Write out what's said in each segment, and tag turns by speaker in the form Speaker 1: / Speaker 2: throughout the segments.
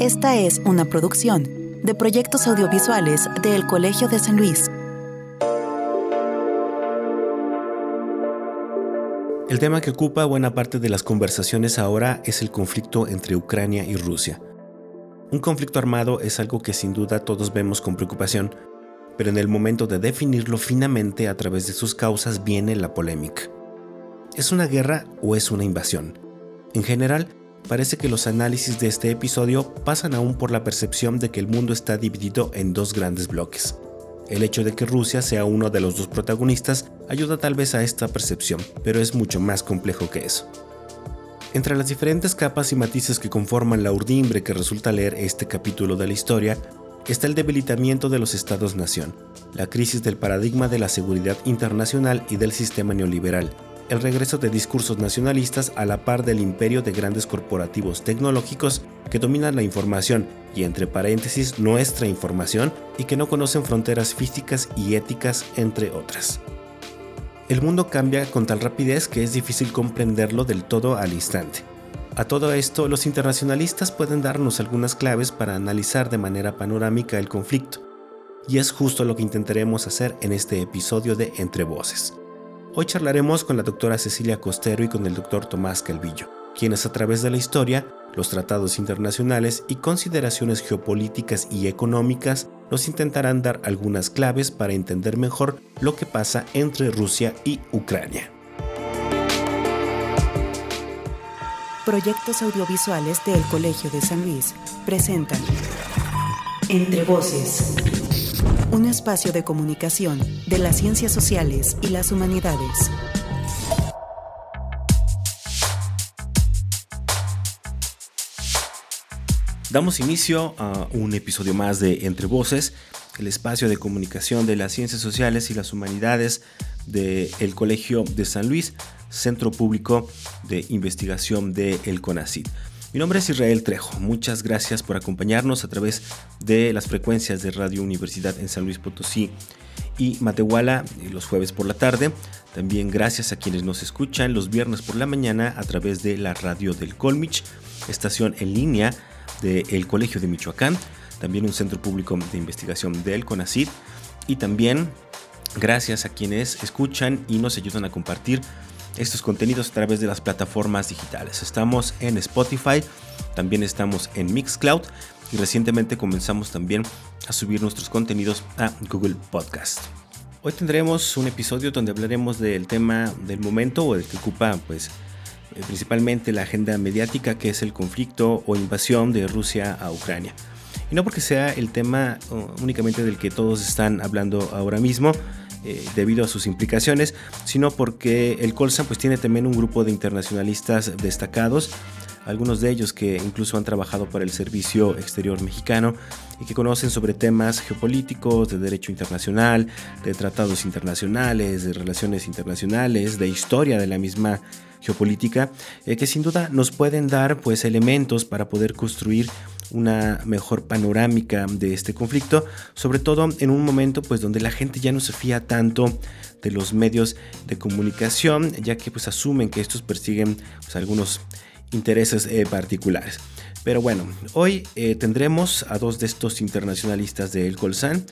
Speaker 1: Esta es una producción de proyectos audiovisuales del Colegio de San Luis.
Speaker 2: El tema que ocupa buena parte de las conversaciones ahora es el conflicto entre Ucrania y Rusia. Un conflicto armado es algo que sin duda todos vemos con preocupación, pero en el momento de definirlo finamente a través de sus causas viene la polémica. ¿Es una guerra o es una invasión? En general, parece que los análisis de este episodio pasan aún por la percepción de que el mundo está dividido en dos grandes bloques. El hecho de que Rusia sea uno de los dos protagonistas ayuda tal vez a esta percepción, pero es mucho más complejo que eso. Entre las diferentes capas y matices que conforman la urdimbre que resulta leer este capítulo de la historia, está el debilitamiento de los estados-nación, la crisis del paradigma de la seguridad internacional y del sistema neoliberal, el regreso de discursos nacionalistas a la par del imperio de grandes corporativos tecnológicos que dominan la información y entre paréntesis nuestra información y que no conocen fronteras físicas y éticas entre otras. El mundo cambia con tal rapidez que es difícil comprenderlo del todo al instante. A todo esto, los internacionalistas pueden darnos algunas claves para analizar de manera panorámica el conflicto, y es justo lo que intentaremos hacer en este episodio de Entre Voces. Hoy charlaremos con la doctora Cecilia Costero y con el doctor Tomás Calvillo, quienes a través de la historia, los tratados internacionales y consideraciones geopolíticas y económicas nos intentarán dar algunas claves para entender mejor lo que pasa entre Rusia y Ucrania.
Speaker 1: Proyectos audiovisuales del Colegio de San Luis presentan Entre Voces un espacio de comunicación de las ciencias sociales y las humanidades.
Speaker 2: Damos inicio a un episodio más de Entre Voces, el espacio de comunicación de las ciencias sociales y las humanidades del Colegio de San Luis, Centro Público de Investigación de El CONACYT. Mi nombre es Israel Trejo. Muchas gracias por acompañarnos a través de las frecuencias de Radio Universidad en San Luis Potosí y Matehuala eh, los jueves por la tarde. También gracias a quienes nos escuchan los viernes por la mañana a través de la radio del Colmich, estación en línea del Colegio de Michoacán, también un centro público de investigación del CONACID y también gracias a quienes escuchan y nos ayudan a compartir estos contenidos a través de las plataformas digitales. Estamos en Spotify, también estamos en Mixcloud y recientemente comenzamos también a subir nuestros contenidos a Google Podcast. Hoy tendremos un episodio donde hablaremos del tema del momento o del que ocupa pues eh, principalmente la agenda mediática que es el conflicto o invasión de Rusia a Ucrania. Y no porque sea el tema únicamente del que todos están hablando ahora mismo, eh, debido a sus implicaciones, sino porque el Colsan pues tiene también un grupo de internacionalistas destacados, algunos de ellos que incluso han trabajado para el Servicio Exterior Mexicano y que conocen sobre temas geopolíticos, de derecho internacional, de tratados internacionales, de relaciones internacionales, de historia de la misma geopolítica, eh, que sin duda nos pueden dar pues elementos para poder construir una mejor panorámica de este conflicto, sobre todo en un momento pues donde la gente ya no se fía tanto de los medios de comunicación, ya que pues asumen que estos persiguen pues, algunos intereses eh, particulares. Pero bueno, hoy eh, tendremos a dos de estos internacionalistas de El Colsan.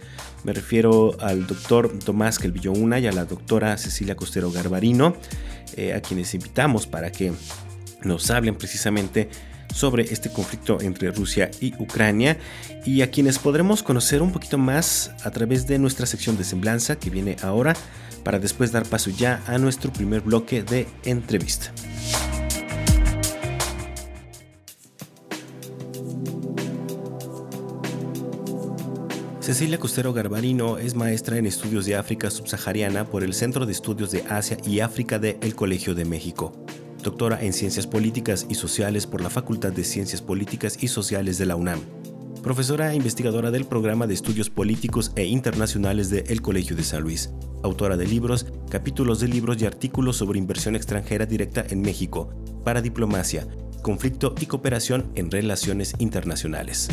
Speaker 2: Me refiero al doctor Tomás Kelvillo Una y a la doctora Cecilia Costero Garbarino, eh, a quienes invitamos para que nos hablen precisamente sobre este conflicto entre Rusia y Ucrania y a quienes podremos conocer un poquito más a través de nuestra sección de semblanza que viene ahora para después dar paso ya a nuestro primer bloque de entrevista. Cecilia Costero Garbarino es maestra en estudios de África subsahariana por el Centro de Estudios de Asia y África de El Colegio de México. Doctora en Ciencias Políticas y Sociales por la Facultad de Ciencias Políticas y Sociales de la UNAM, profesora e investigadora del Programa de Estudios Políticos e Internacionales de El Colegio de San Luis, autora de libros, capítulos de libros y artículos sobre inversión extranjera directa en México, para diplomacia, conflicto y cooperación en relaciones internacionales.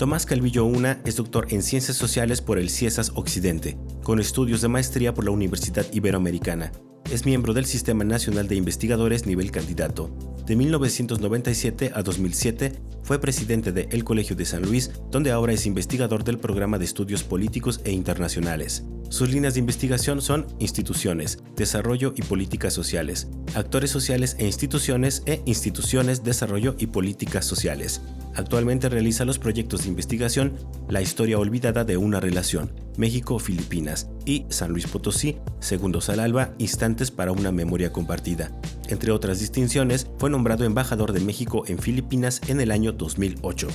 Speaker 2: Tomás Calvillo Una es doctor en Ciencias Sociales por el CIESAS Occidente, con estudios de maestría por la Universidad Iberoamericana es miembro del Sistema Nacional de Investigadores nivel candidato. De 1997 a 2007
Speaker 3: fue presidente de El Colegio de San Luis, donde ahora es investigador del programa de estudios políticos e internacionales. Sus líneas de investigación son instituciones, desarrollo y políticas sociales, actores sociales e instituciones e instituciones, desarrollo y políticas sociales. Actualmente realiza los proyectos de investigación La historia olvidada de una relación, México-Filipinas y San Luis Potosí, Segundos al Alba, Instantes para una memoria compartida. Entre otras distinciones, fue nombrado embajador de México en Filipinas en el año 2008.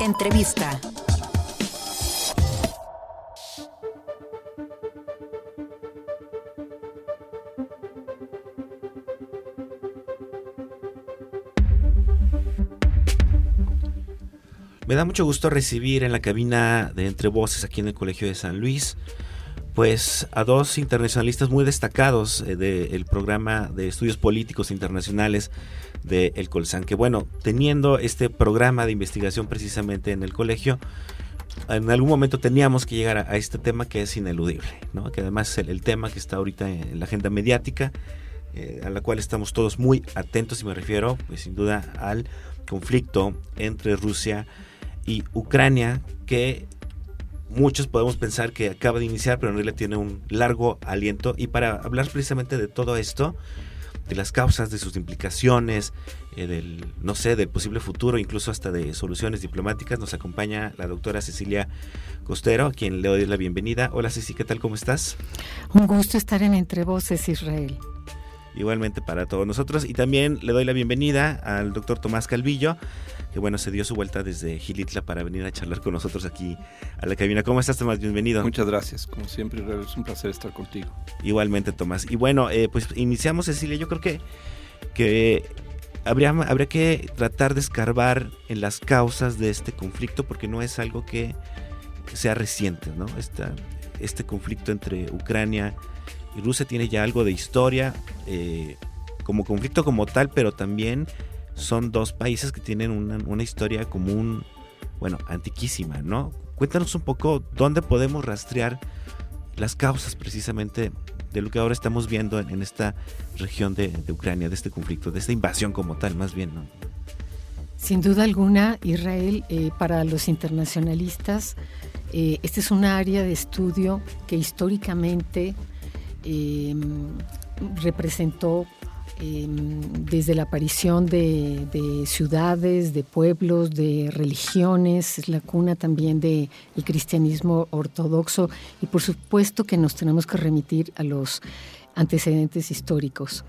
Speaker 2: Entrevista.
Speaker 3: Me da mucho gusto recibir en la cabina de Entre Voces aquí en el Colegio de San Luis, pues a dos internacionalistas muy destacados eh, del programa de estudios políticos internacionales de El Colsan, que bueno, teniendo este programa de investigación precisamente en el colegio, en algún momento teníamos que llegar a, este tema que es ineludible, ¿no? que además es el, tema que está ahorita en la agenda mediática, eh, a la cual estamos todos muy atentos y me refiero pues sin duda al conflicto entre Rusia y y Ucrania, que muchos podemos pensar que acaba de iniciar, pero en realidad tiene un largo aliento. Y para hablar precisamente de todo esto, de las causas, de sus implicaciones, eh, del, no sé, del posible futuro, incluso hasta de soluciones diplomáticas, nos acompaña la doctora Cecilia Costero, a quien le doy la bienvenida. Hola Ceci, ¿qué tal? ¿Cómo estás?
Speaker 4: Un gusto estar en Entre Voces, Israel.
Speaker 3: Igualmente para todos nosotros. Y también le doy la bienvenida al doctor Tomás Calvillo, que bueno, se dio su vuelta desde Gilitla para venir a charlar con nosotros aquí a la cabina. ¿Cómo estás, Tomás? Bienvenido.
Speaker 5: Muchas gracias. Como siempre, es un placer estar contigo.
Speaker 3: Igualmente, Tomás. Y bueno, eh, pues iniciamos, Cecilia. Yo creo que, que habría, habría que tratar de escarbar en las causas de este conflicto porque no es algo que sea reciente, ¿no? Esta, este conflicto entre Ucrania y Rusia tiene ya algo de historia eh, como conflicto como tal, pero también son dos países que tienen una, historia común, bueno, antiquísima, ¿no? Cuéntanos un poco dónde podemos rastrear las causas precisamente de lo que ahora estamos viendo en, esta región de, Ucrania, de este conflicto, de esta invasión como tal, más bien, ¿no?
Speaker 4: Sin duda alguna, Israel, eh, para los internacionalistas, este es un área de estudio que históricamente eh, representó Em, desde la aparición de, ciudades, de pueblos, de religiones, es la cuna también del cristianismo ortodoxo y por supuesto que nos tenemos que remitir a los antecedentes históricos.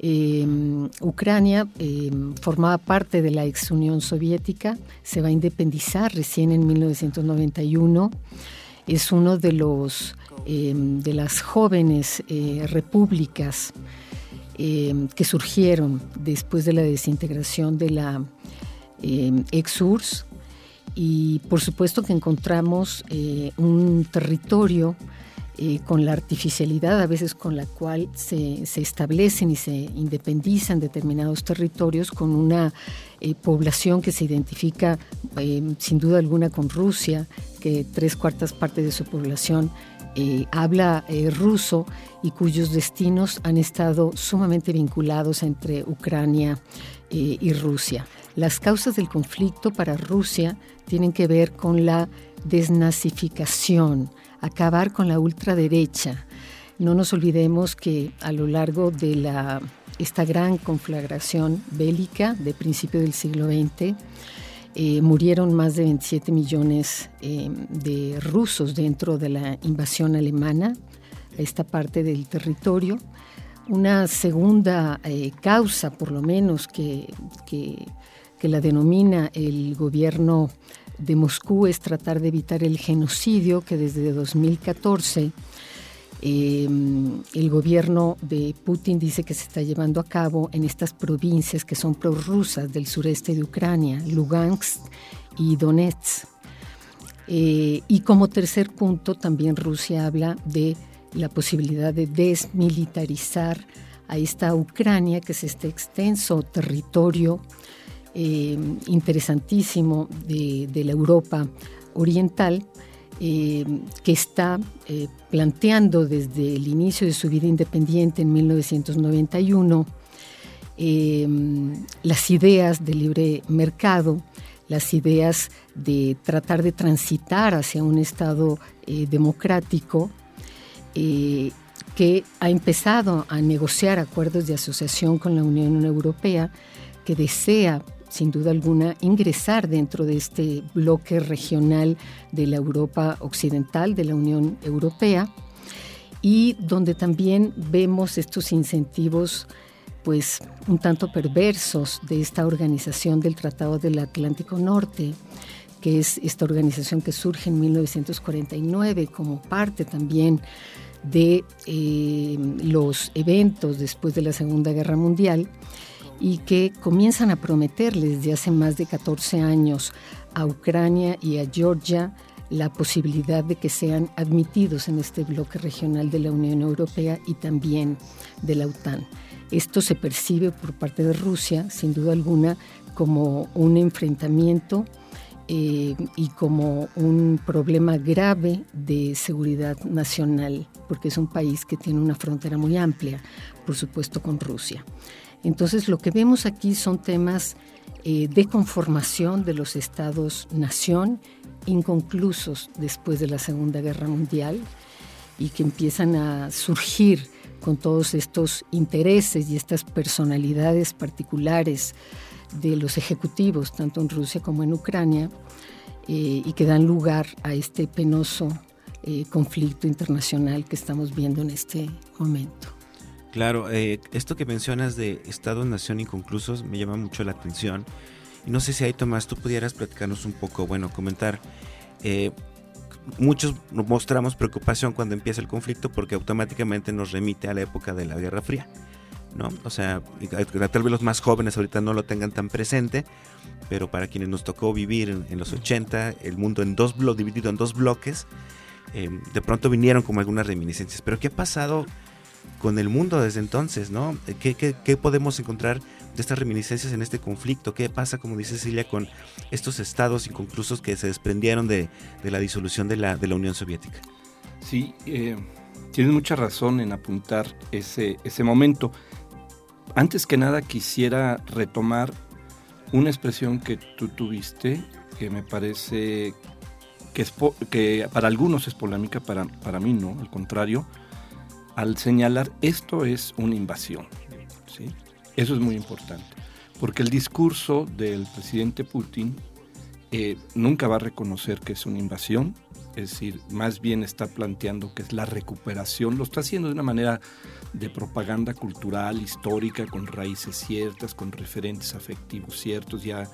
Speaker 4: Em, Ucrania em, formaba parte de la ex Unión Soviética, se va a independizar recién en 1991, es uno de los de las jóvenes eh, repúblicas Em, que surgieron después de la desintegración de la eh, ex-URSS. Y por supuesto que encontramos eh, un territorio eh, con la artificialidad a veces con la cual se, se establecen y se independizan determinados territorios con una eh, población que se identifica sin duda alguna con Rusia, que tres cuartas partes de su población eh, habla eh, ruso y cuyos destinos han estado sumamente vinculados entre Ucrania eh, y Rusia. Las causas del conflicto para Rusia tienen que ver con la desnazificación, acabar con la ultraderecha. No nos olvidemos que a lo largo de la, esta gran conflagración bélica de principio del siglo XX, eh, murieron más de 27 millones eh, de rusos dentro de la invasión alemana a esta parte del territorio. Una segunda eh, causa, por lo menos, que, que, que la denomina el gobierno de Moscú es tratar de evitar el genocidio que desde 2014 Em, el gobierno de Putin dice que se está llevando a cabo en estas provincias que son prorrusas del sureste de Ucrania, Lugansk y Donetsk. Eh, y como tercer punto, también Rusia habla de la posibilidad de desmilitarizar a esta Ucrania, que es este extenso territorio em, interesantísimo de la Europa oriental, eh, que está eh, planteando desde el inicio de su vida independiente en 1991 em, las ideas de libre mercado, las ideas de tratar de transitar hacia un Estado eh, democrático que ha empezado a negociar acuerdos de asociación con la Unión Europea, que desea sin duda alguna, ingresar dentro de este bloque regional de la Europa Occidental, de la Unión Europea, y donde también vemos estos incentivos pues un tanto perversos de esta organización del Tratado del Atlántico Norte, que es esta organización que surge en 1949 como parte también de eh, los eventos después de la Segunda Guerra Mundial y que comienzan a prometerles desde hace más de 14 años a Ucrania y a Georgia la posibilidad de que sean admitidos en este bloque regional de la Unión Europea y también de la OTAN. Esto se percibe por parte de Rusia, sin duda alguna, como un enfrentamiento eh, y como un problema grave de seguridad nacional, porque es un país que tiene una frontera muy amplia, por supuesto, con Rusia. Entonces lo que vemos aquí son temas eh, de conformación de los estados-nación inconclusos después de la Segunda Guerra Mundial y que empiezan a surgir con todos estos intereses y estas personalidades particulares de los ejecutivos, tanto en Rusia como en Ucrania, eh, y que dan lugar a este penoso eh, conflicto internacional que estamos viendo en este momento.
Speaker 3: Claro, eh, esto que mencionas de Estado-Nación inconclusos me llama mucho la atención. Y no sé si ahí, Tomás, tú pudieras platicarnos un poco, bueno, comentar. Eh, muchos mostramos preocupación cuando empieza el conflicto porque automáticamente nos remite a la época de la Guerra Fría. ¿no? O sea, tal vez los más jóvenes ahorita no lo tengan tan presente, pero para quienes nos tocó vivir en, los 80, el mundo en dos dividido en dos bloques, eh, de pronto vinieron como algunas reminiscencias. Pero ¿qué ha pasado con el mundo desde entonces, ¿no? ¿Qué, qué, podemos encontrar de estas reminiscencias en este conflicto? ¿Qué pasa, como dice Cecilia, con estos estados inconclusos que se desprendieron de, la disolución de la, Unión Soviética?
Speaker 5: Sí, eh, tienes mucha razón en apuntar ese, momento. Antes que nada quisiera retomar una expresión que tú tuviste que me parece que, es que para algunos es polémica, para mí no, al contrario, al señalar esto es una invasión. ¿sí? Eso es muy importante, porque el discurso del presidente Putin eh, nunca va a reconocer que es una invasión, es decir, más bien está planteando que es la recuperación, lo está haciendo de una manera de propaganda cultural, histórica, con raíces ciertas, con referentes afectivos ciertos. Ya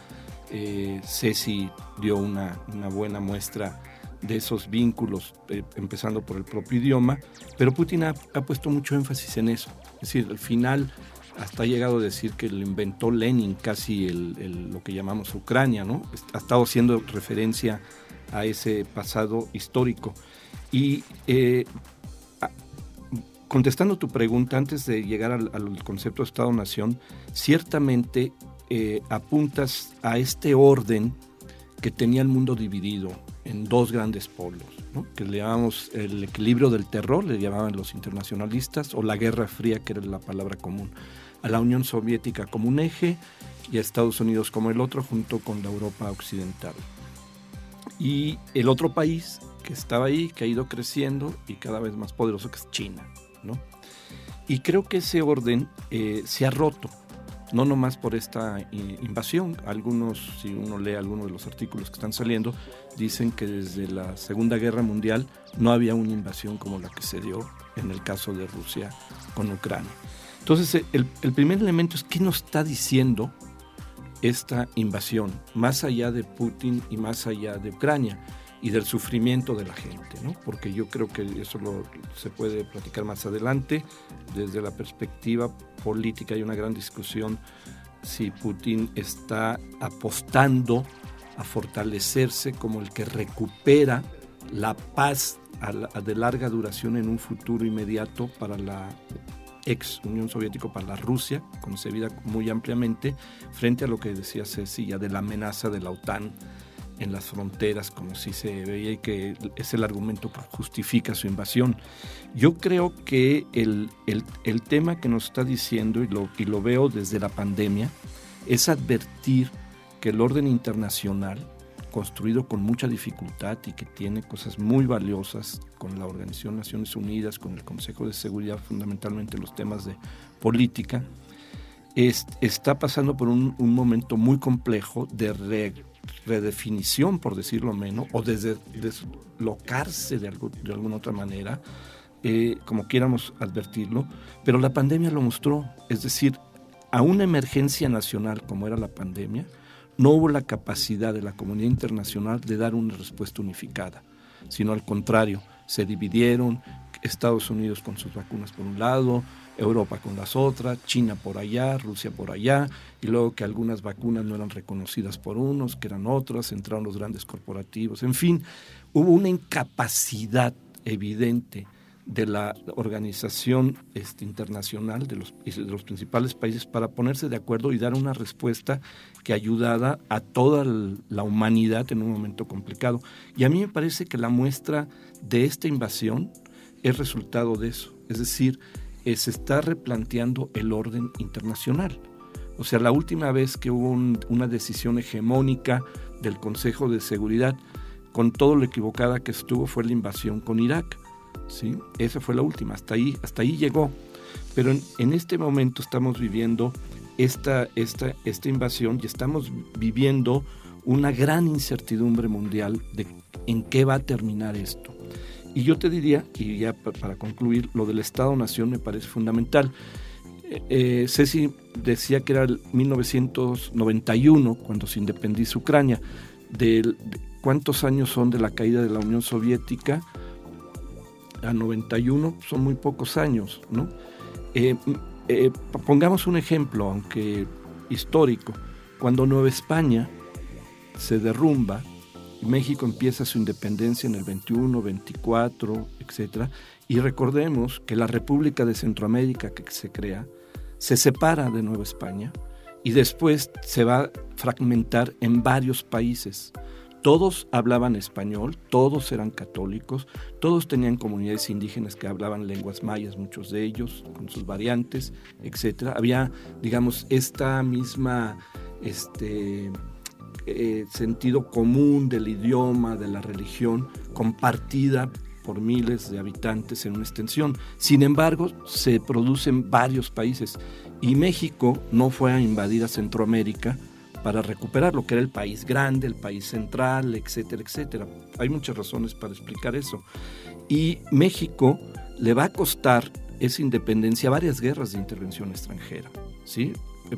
Speaker 5: eh, Ceci dio una, una buena muestra de esos vínculos, eh, empezando por el propio idioma, pero Putin ha, puesto mucho énfasis en eso. Es decir, al final hasta ha llegado a decir que lo inventó Lenin, casi lo que llamamos Ucrania, ¿no? Ha estado haciendo referencia a ese pasado histórico. Y eh, contestando tu pregunta, antes de llegar al, concepto de Estado-Nación, ciertamente eh, apuntas a este orden que tenía el mundo dividido en dos grandes polos, que le llamamos el equilibrio del terror, le llamaban los internacionalistas, o la Guerra Fría, que era la palabra común, a la Unión Soviética como un eje y a Estados Unidos como el otro, junto con la Europa Occidental. Y el otro país que estaba ahí, que ha ido creciendo y cada vez más poderoso, que es China. ¿no? Y creo que ese orden eh, se ha roto no nomás por esta invasión. Algunos, si uno lee algunos de los artículos que están saliendo, dicen que desde la Segunda Guerra Mundial no había una invasión como la que se dio en el caso de Rusia con Ucrania. Entonces, el, el primer elemento es qué nos está diciendo esta invasión, más allá de Putin y más allá de Ucrania y del sufrimiento de la gente, ¿no? porque yo creo que eso lo, se puede platicar más adelante. Desde la perspectiva política hay una gran discusión si Putin está apostando a fortalecerse como el que recupera la paz de larga duración en un futuro inmediato para la ex Unión Soviética, para la Rusia, concebida muy ampliamente, frente a lo que decía Ceci ya de la amenaza de la OTAN en las fronteras, como si se veía y que es el argumento que justifica su invasión. Yo creo que el, el, tema que nos está diciendo, y lo, y lo veo desde la pandemia, es advertir que el orden internacional, construido con mucha dificultad y que tiene cosas muy valiosas con la Organización de Naciones Unidas, con el Consejo de Seguridad, fundamentalmente los temas de política, está pasando por un, momento muy complejo de redefinición, por decirlo menos, o de deslocarse de, de alguna otra manera, eh, como quieramos advertirlo, pero la pandemia lo mostró, es decir, a una emergencia nacional como era la pandemia, no hubo la capacidad de la comunidad internacional de dar una respuesta unificada, sino al contrario, se dividieron, Estados Unidos con sus vacunas por un lado, Europa con las otras, China por allá, Rusia por allá, y luego que algunas vacunas no eran reconocidas por unos, que eran otras, entraron los grandes corporativos, en fin, hubo una incapacidad evidente de la organización este, internacional de los, de los principales países para ponerse de acuerdo y dar una respuesta que ayudara a toda la humanidad en un momento complicado. Y a mí me parece que la muestra de esta invasión es resultado de eso. Es decir, se está replanteando el orden internacional. O sea, la última vez que hubo una decisión hegemónica del Consejo de Seguridad, con todo lo equivocada que estuvo, fue la invasión con Irak. ¿sí? Esa fue la última, hasta ahí, hasta ahí llegó. Pero en, este momento estamos viviendo esta, esta, esta invasión y estamos viviendo una gran incertidumbre mundial de en qué va a terminar esto. Y yo te diría, y ya para concluir, lo del Estado-Nación me parece fundamental. Eh, eh, Ceci decía que era el 1991 cuando se independiza Ucrania. De, ¿Cuántos años son de la caída de la Unión Soviética? A 91 son muy pocos años, ¿no? Eh, pongamos un ejemplo, aunque histórico. Cuando Nueva España se derrumba, México empieza su independencia en el 21, 24, etc. Y recordemos que la República de Centroamérica que se crea se separa de Nueva España y después se va a fragmentar en varios países. Todos hablaban español, todos eran católicos, todos tenían comunidades indígenas que hablaban lenguas mayas, muchos de ellos, con sus variantes, etc. Había, digamos, esta misma este, eh, sentido común del idioma, de la religión, compartida por miles de habitantes en una extensión. Sin embargo, se produce en varios países y México no fue a invadir a Centroamérica para recuperar lo que era el país grande, el país central, etcétera, etcétera. Hay muchas razones para explicar eso. Y México le va a costar esa independencia varias guerras de intervención extranjera. ¿sí?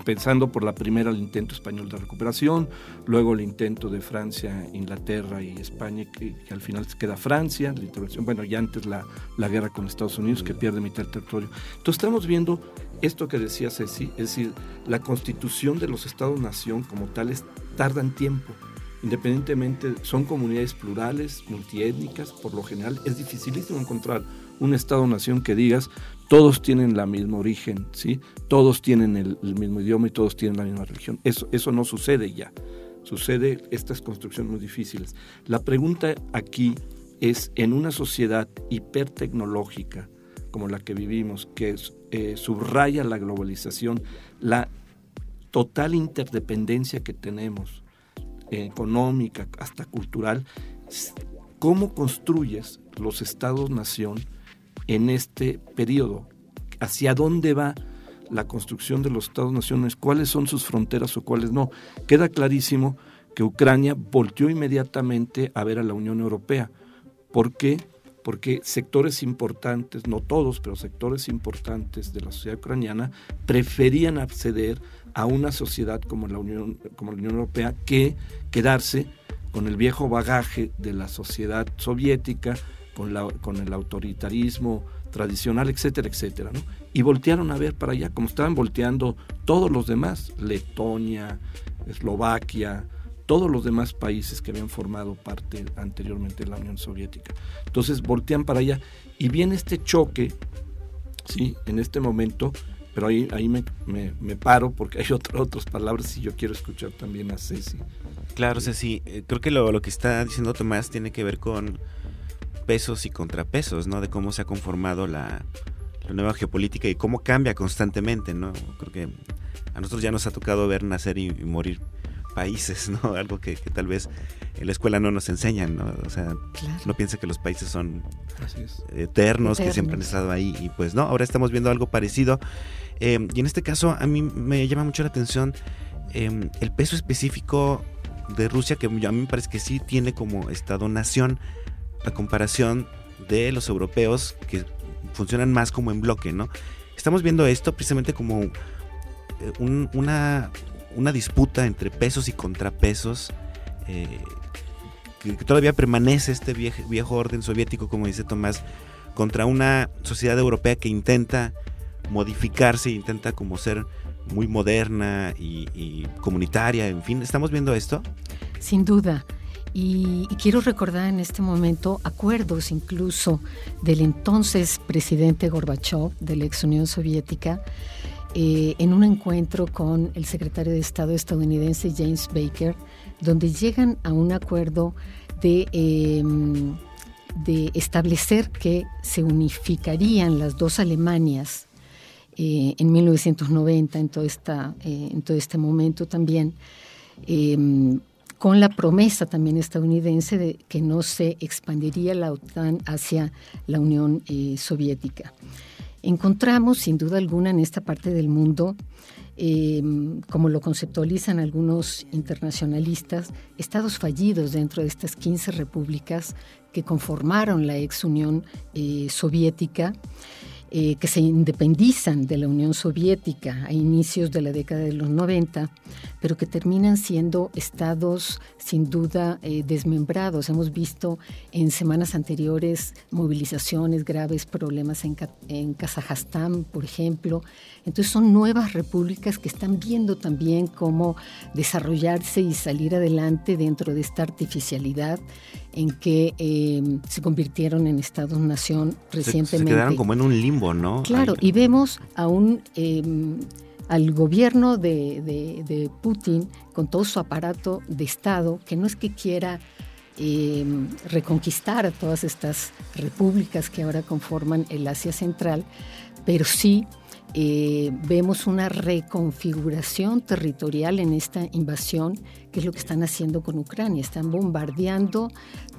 Speaker 5: Pensando por la primera el intento español de recuperación, luego el intento de Francia, Inglaterra y España, que, al final queda Francia, la intervención, bueno, y antes la, la, guerra con Estados Unidos, que pierde mitad del territorio. Entonces estamos viendo esto que decía Ceci, es decir, la constitución de los Estados-nación como tales tardan tiempo independientemente, son comunidades plurales, multiétnicas, por lo general es dificilísimo encontrar un Estado-nación que digas todos tienen la misma origen, ¿sí? todos tienen el, mismo idioma y todos tienen la misma religión. Eso, eso no sucede ya. Sucede estas construcciones muy difíciles. La pregunta aquí es, en una sociedad hipertecnológica como la que vivimos, que eh, subraya la globalización, la total interdependencia que tenemos, económica, hasta cultural, ¿cómo construyes los estados-nación en este periodo? ¿Hacia dónde va la construcción de los estados-naciones? ¿Cuáles son sus fronteras o cuáles no? Queda clarísimo que Ucrania volteó inmediatamente a ver a la Unión Europea. ¿Por qué? Porque sectores importantes, no todos, pero sectores importantes de la sociedad ucraniana preferían acceder a una sociedad como la Unión, como la Unión Europea que quedarse con el viejo bagaje de la sociedad soviética, con, la, con el autoritarismo tradicional, etcétera, etcétera. Y voltearon a ver para allá, como estaban volteando todos los demás, Letonia, Eslovaquia, todos los demás países que habían formado parte anteriormente de la Unión Soviética. Entonces voltean para allá y viene este choque, ¿sí? en este momento, pero ahí, ahí me, me, paro porque hay otras palabras y yo quiero escuchar también a Ceci.
Speaker 3: Claro, sí, eh, creo que lo, que está diciendo Tomás tiene que ver con pesos y contrapesos, ¿no? De cómo se ha conformado la, nueva geopolítica y cómo cambia constantemente, ¿no? Creo que a nosotros ya nos ha tocado ver nacer y, morir países, ¿no? Algo que, tal vez en la escuela no nos enseñan, ¿no? O sea, no piensa que los países son eternos, que siempre han estado ahí y pues no, ahora estamos viendo algo parecido. Eh, y en este caso a mí me llama mucho la atención em, el peso específico de Rusia, que a mí me parece que sí tiene como Estado-nación, a comparación de los europeos que funcionan más como en bloque, ¿no? Estamos viendo esto precisamente como eh, una, una, disputa entre pesos y contrapesos, eh, que, todavía permanece este viejo, viejo orden soviético, como dice Tomás, contra una sociedad europea que intenta modificarse, intenta como ser muy moderna y, comunitaria, en fin, ¿estamos viendo esto?
Speaker 4: Sin duda. Y, quiero recordar en este momento acuerdos incluso del entonces presidente Gorbachev de la ex Unión Soviética eh, en un encuentro con el secretario de Estado estadounidense James Baker, donde llegan a un acuerdo de, em, establecer que se unificarían las dos Alemanias eh, en 1990, en todo, esta, eh, en todo este momento también, em, con la promesa también estadounidense de que no se expandiría la OTAN hacia la Unión eh, Soviética. Encontramos, sin duda alguna, en esta parte del mundo, em, como lo conceptualizan algunos internacionalistas, estados fallidos dentro de estas 15 repúblicas que conformaron la ex Unión Soviética. Eh, que se independizan de la Unión Soviética a inicios de la década de los 90, pero que terminan siendo estados sin duda eh, desmembrados. Hemos visto en semanas anteriores movilizaciones, graves problemas en, en Kazajstán, por ejemplo. Entonces son nuevas repúblicas que están viendo también cómo desarrollarse y salir adelante dentro de esta artificialidad en que em, se convirtieron en Estados-nación recientemente.
Speaker 3: Se, quedaron como en un limbo, ¿no?
Speaker 4: Claro, y vemos a un, em, al gobierno de, Putin con todo su aparato de Estado, que no es que quiera em, reconquistar a todas estas repúblicas que ahora conforman el Asia Central, pero sí eh, vemos una reconfiguración territorial en esta invasión, que es lo que están haciendo con Ucrania. Están bombardeando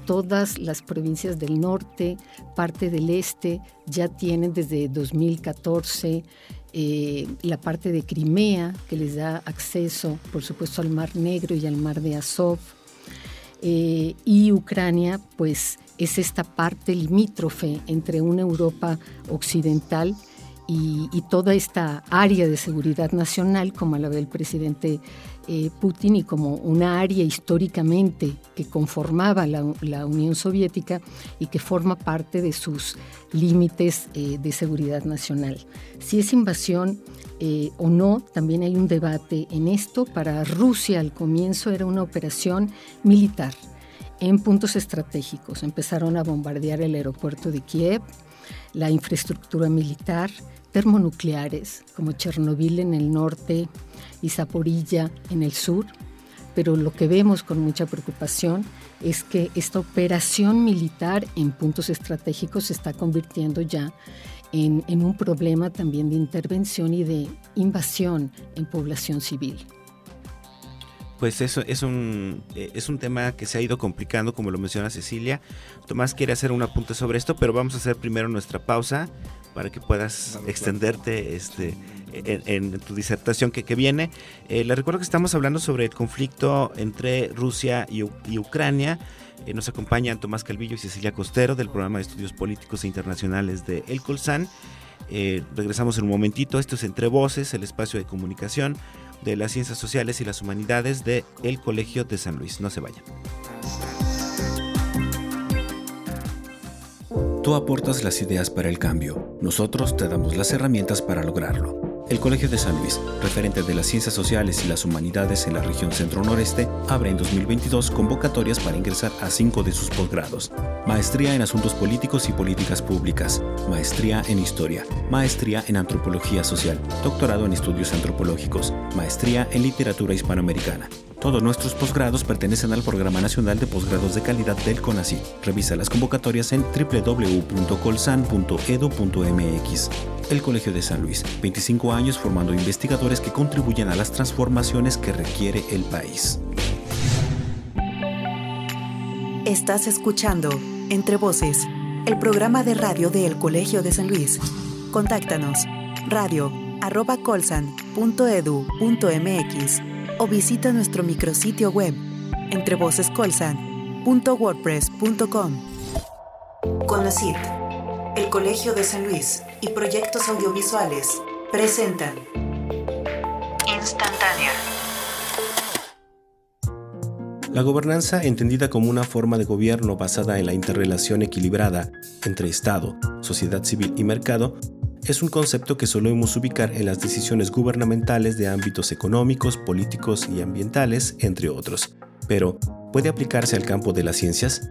Speaker 4: todas las provincias del norte, parte del este, ya tienen desde 2014 eh, la parte de Crimea, que les da acceso, por supuesto, al Mar Negro y al Mar de Azov. Eh, y Ucrania, pues, es esta parte limítrofe entre una Europa occidental y, toda esta área de seguridad nacional, como la ve el presidente eh, Putin, y como una área históricamente que conformaba la, Unión Soviética y que forma parte de sus límites eh, de seguridad nacional. Si es invasión eh, o no, también hay un debate en esto. Para Rusia al comienzo era una operación militar en puntos estratégicos. Empezaron a bombardear el aeropuerto de Kiev, la infraestructura militar, termonucleares como Chernobyl en el norte y Zaporilla en el sur, pero lo que vemos con mucha preocupación es que esta operación militar en puntos estratégicos se está convirtiendo ya en, en un problema también de intervención y de invasión en población civil.
Speaker 3: Pues eso es un, eh, es un tema que se ha ido complicando, como lo menciona Cecilia. Tomás quiere hacer un apunte sobre esto, pero vamos a hacer primero nuestra pausa para que puedas extenderte este, en, tu disertación que, que viene. Eh, le recuerdo que estamos hablando sobre el conflicto entre Rusia y, Ucrania. Eh, nos acompañan Tomás Calvillo y Cecilia Costero del programa de estudios políticos e internacionales de El Colsan. Eh, regresamos en un momentito. Esto es Entre Voces, el espacio de comunicación de las ciencias sociales y las humanidades de El Colegio de San Luis. No se vayan.
Speaker 2: Tú aportas las ideas para el cambio. Nosotros te damos las herramientas para lograrlo. El Colegio de San Luis, referente de las ciencias sociales y las humanidades en la región centro-noreste, abre en 2022 convocatorias para ingresar a cinco de sus posgrados. Maestría en Asuntos Políticos y Políticas Públicas, Maestría en Historia, Maestría en Antropología Social, Doctorado en Estudios Antropológicos, Maestría en Literatura Hispanoamericana. Todos nuestros posgrados pertenecen al Programa Nacional de Posgrados de Calidad del CONACYT. Revisa las convocatorias en www.colsan.edu.mx. El Colegio de San Luis, 25 años formando investigadores que contribuyen a las transformaciones que requiere el país.
Speaker 1: Estás escuchando Entre Voces, el programa de radio del Colegio de San Luis. Contáctanos radio arroba colsan.edu.mx o visita nuestro micrositio web entrevocescolsan.wordpress.com. Conacit, el Colegio de San Luis y Proyectos Audiovisuales presentan Instantánea.
Speaker 2: La gobernanza, entendida como una forma de gobierno basada en la interrelación equilibrada entre Estado, sociedad civil y mercado, es un concepto que solemos ubicar en las decisiones gubernamentales de ámbitos económicos, políticos y ambientales, entre otros. Pero, ¿puede aplicarse al campo de las ciencias?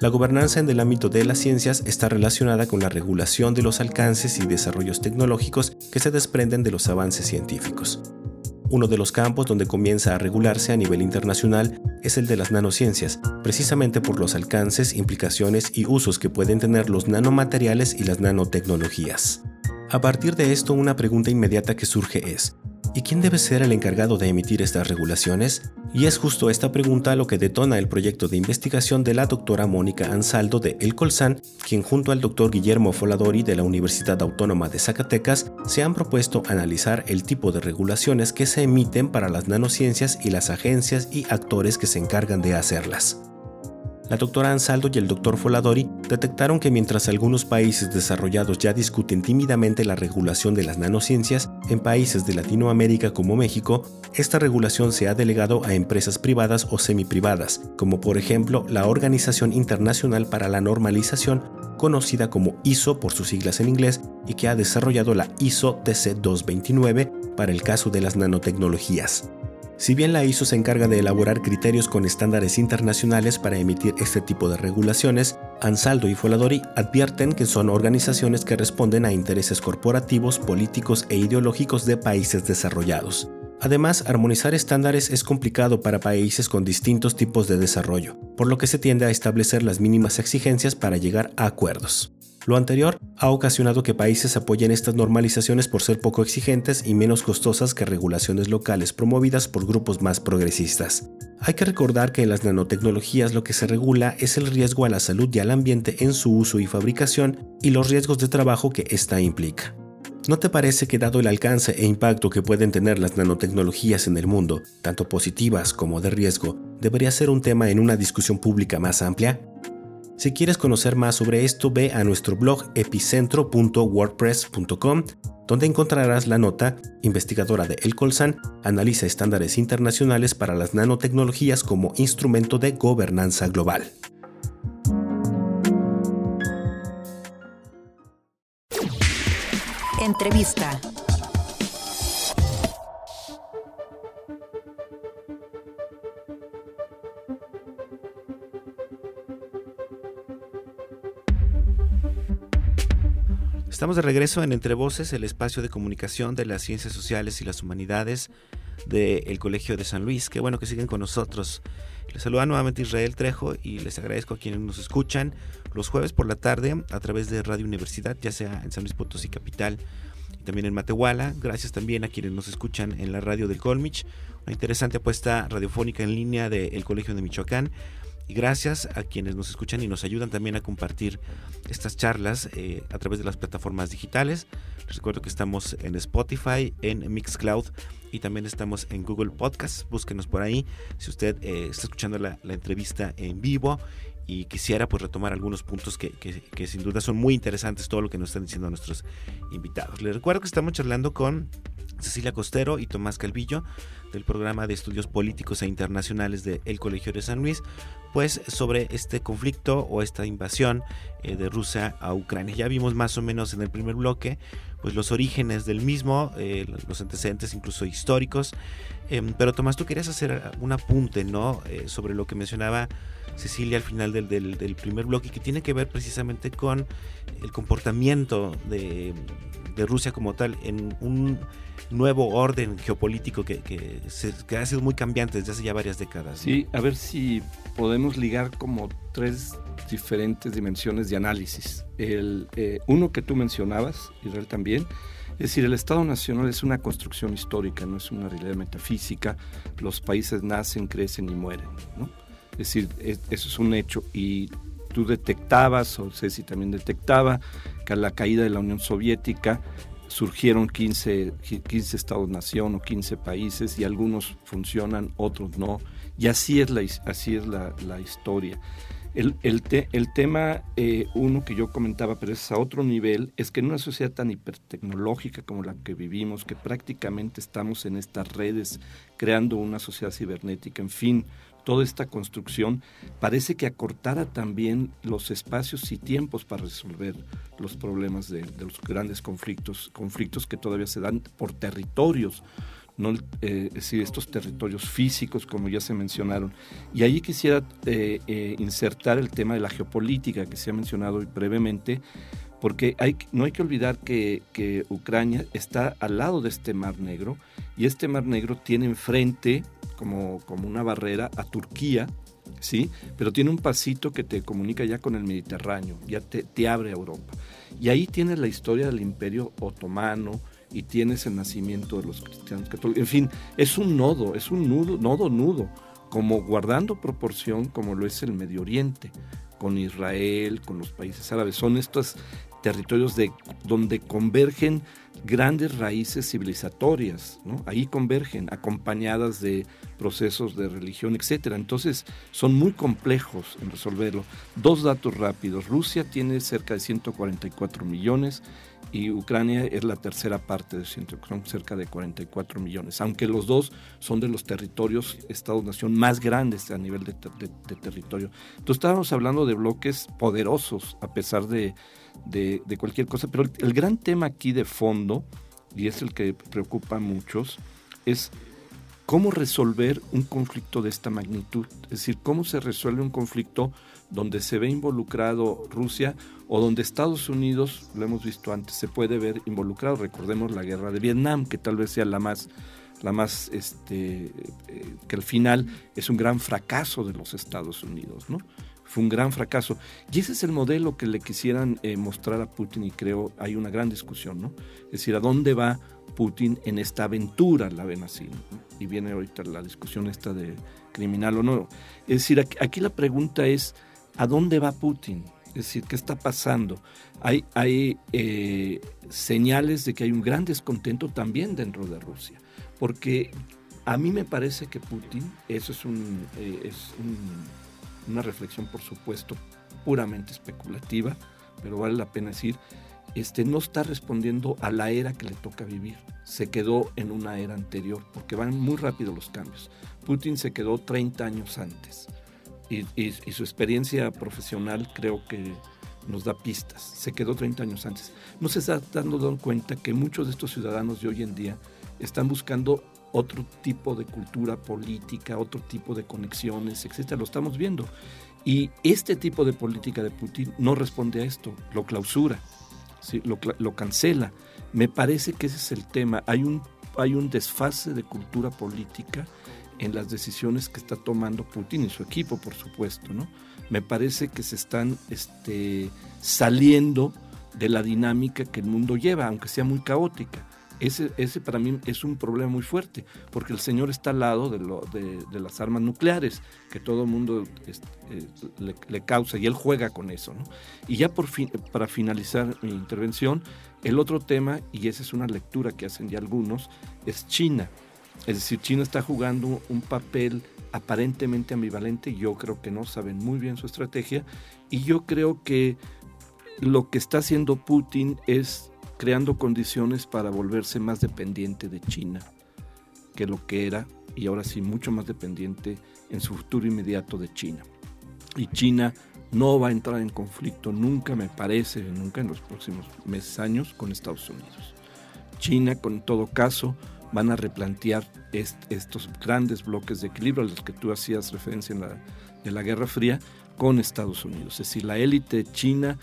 Speaker 2: La gobernanza en el ámbito de las ciencias está relacionada con la regulación de los alcances y desarrollos tecnológicos que se desprenden de los avances científicos. Uno de los campos donde comienza a regularse a nivel internacional es el de las nanociencias, precisamente por los alcances, implicaciones y usos que pueden tener los nanomateriales y las nanotecnologías. A partir de esto, una pregunta inmediata que surge es, ¿y quién debe ser el encargado de emitir estas regulaciones? Y es justo esta pregunta lo que detona el proyecto de investigación de la doctora Mónica Ansaldo de El Colsan, quien junto al doctor Guillermo Foladori de la Universidad Autónoma de Zacatecas se han propuesto analizar el tipo de regulaciones que se emiten para las nanociencias y las agencias y actores que se encargan de hacerlas. La doctora Ansaldo y el doctor Foladori detectaron que mientras algunos países desarrollados ya discuten tímidamente la regulación de las nanociencias, en países de Latinoamérica como México, esta regulación se ha delegado a empresas privadas o semiprivadas, como por ejemplo la Organización Internacional para la Normalización, conocida como ISO por sus siglas en inglés, y que ha desarrollado la ISO TC229 para el caso de las nanotecnologías. Si bien la ISO se encarga de elaborar criterios con estándares internacionales para emitir este tipo de regulaciones, Ansaldo y Foladori advierten que son organizaciones que responden a intereses corporativos, políticos e ideológicos de países desarrollados. Además, armonizar estándares es complicado para países con distintos tipos de desarrollo, por lo que se tiende a establecer las mínimas exigencias para llegar a acuerdos. Lo anterior ha ocasionado que países apoyen estas normalizaciones por ser poco exigentes y menos costosas que regulaciones locales promovidas por grupos más progresistas. Hay que recordar que en las nanotecnologías lo que se regula es el riesgo a la salud y al ambiente en su uso y fabricación y los riesgos de trabajo que ésta implica. ¿No te parece que dado el alcance e impacto que pueden tener las nanotecnologías en el mundo, tanto positivas como de riesgo, debería ser un tema en una discusión pública más amplia? Si quieres conocer más sobre esto, ve a nuestro blog epicentro.wordpress.com, donde encontrarás la nota investigadora de El Colsan analiza estándares internacionales para las nanotecnologías como instrumento de gobernanza global.
Speaker 1: Entrevista.
Speaker 2: Estamos de regreso en Entre Voces, el espacio de comunicación de las ciencias sociales y las humanidades del Colegio de San Luis. Qué bueno que siguen con nosotros. Les saluda nuevamente Israel Trejo y les agradezco a quienes nos escuchan los jueves por la tarde a través de Radio Universidad, ya sea en San Luis Potosí Capital y también en Matehuala. Gracias también a quienes nos escuchan en la radio del Colmich, una interesante apuesta radiofónica en línea del Colegio de Michoacán y gracias a quienes nos escuchan y nos ayudan también a compartir estas charlas eh, a través de las plataformas digitales. Les recuerdo que estamos en Spotify, en Mixcloud y también estamos en Google Podcast. Búsquenos por ahí si usted eh, está escuchando la, entrevista en vivo y quisiera pues retomar algunos puntos que, que, sin duda son muy interesantes todo lo que nos están diciendo nuestros invitados. Les recuerdo que estamos charlando con Cecilia Costero y Tomás Calvillo del programa de estudios políticos e internacionales del Colegio de San Luis, pues sobre este conflicto o esta invasión eh, de Rusia a Ucrania. Ya vimos más o menos en el primer bloque
Speaker 3: pues los orígenes del mismo, eh, los antecedentes incluso históricos. Em, pero Tomás, tú querías hacer un apunte, ¿no? Eh, sobre lo que mencionaba Cecilia al final del, del, primer bloque, que tiene que ver precisamente con el comportamiento de, de Rusia como tal en un nuevo orden geopolítico que, que, que, ha sido muy cambiante desde hace ya varias décadas.
Speaker 5: Sí, a ver si podemos ligar como tres diferentes dimensiones de análisis. El, eh, uno que tú mencionabas, Israel también, es decir, el Estado Nacional es una construcción histórica, no es una realidad metafísica. Los países nacen, crecen y mueren. ¿no? Es decir, eso es un hecho. Y tú detectabas, o Ceci también detectaba, que a la caída de la Unión Soviética surgieron 15, 15 estados-nación o 15 países y algunos funcionan, otros no. Y así es la, así es la, la historia. El, el, el tema, eh, uno que yo comentaba, pero es a otro nivel, es que en una sociedad tan hipertecnológica como la que vivimos, que prácticamente estamos en estas redes creando una sociedad cibernética, en fin, toda esta construcción parece que acortara también los espacios y tiempos para resolver los problemas de, los grandes conflictos, conflictos que todavía se dan por territorios, no eh, decir, estos territorios físicos, como ya se mencionaron. Y ahí quisiera eh, eh, insertar el tema de la geopolítica que se ha mencionado brevemente, porque no hay que olvidar que, que, Ucrania está al lado de este Mar Negro y este Mar Negro tiene enfrente como, como una barrera a Turquía, ¿sí? Pero tiene un pasito que te comunica ya con el Mediterráneo, ya te, te abre a Europa. Y ahí tienes la historia del Imperio Otomano, y tienes el nacimiento de los cristianos católicos. En fin, es un nodo, es un nudo, nodo nudo, como guardando proporción como lo es el Medio Oriente, con Israel, con los países árabes. Son estos territorios de, donde convergen grandes raíces civilizatorias, ahí convergen, acompañadas de procesos de religión, etc. Entonces son muy complejos en resolverlo. Dos datos rápidos. Rusia tiene cerca de 144 millones y Ucrania es la tercera parte de son cerca de 44 millones, aunque los dos son de los territorios, Estados-nación más grandes a nivel de, territorio. Entonces estábamos hablando de bloques poderosos a pesar de, de, cualquier cosa, pero el, gran tema aquí de fondo, y es el que preocupa a muchos, es cómo resolver un conflicto de esta magnitud, es decir, cómo se resuelve un conflicto donde se ve involucrado Rusia o donde Estados Unidos, lo hemos visto antes, se puede ver involucrado. Recordemos la guerra de Vietnam, que tal vez sea la más, la más, este, eh, que al final es un gran fracaso de los Estados Unidos, ¿no? Fue un gran fracaso. Y ese es el modelo que le quisieran eh, mostrar a Putin y creo hay una gran discusión, ¿no? Es decir, ¿a dónde va Putin en esta aventura? La ven así. Y viene ahorita la discusión esta de criminal o no. Es decir, aquí la pregunta es, ¿a dónde va Putin? Es decir, ¿qué está pasando? Hay, hay eh, señales de que hay un gran descontento también dentro de Rusia, porque a mí me parece que Putin, eso es, un, eh, es una reflexión por supuesto puramente especulativa, pero vale la pena decir, este, no está respondiendo a la era que le toca vivir. Se quedó en una era anterior, porque van muy rápido los cambios. Putin se quedó 30 años antes y, su experiencia profesional creo que nos da pistas. Se quedó 30 años antes. No se está dando cuenta que muchos de estos ciudadanos de hoy en día están buscando otro tipo de cultura política, otro tipo de conexiones, etcétera. Lo estamos viendo. Y este tipo de política de Putin no responde a esto, lo clausura, lo, lo, cancela. Me parece que ese es el tema. Hay un, hay un desfase de cultura política en las decisiones que está tomando Putin y su equipo, por supuesto, ¿no? Me parece que se están este, saliendo de la dinámica que el mundo lleva, aunque sea muy caótica. Ese, ese para mí es un problema muy fuerte, porque el señor está al lado de, lo, de, las armas nucleares, que todo el mundo este, le, le, causa, y él juega con eso. ¿no? Y ya por fin, para finalizar mi intervención, el otro tema, y esa es una lectura que hacen ya algunos, es China. Es decir, China está jugando un papel aparentemente ambivalente, yo creo que no, saben muy bien su estrategia, y yo creo que lo que está haciendo Putin es creando condiciones para volverse más dependiente de China que lo que era, y ahora sí mucho más dependiente en su futuro inmediato de China. Y China no va a entrar en conflicto nunca, me parece, nunca en los próximos meses, años, con Estados Unidos. China, con todo caso, van a replantear estos grandes bloques de equilibrio a los que tú hacías referencia en la, de la Guerra Fría con Estados Unidos. Es decir, la élite china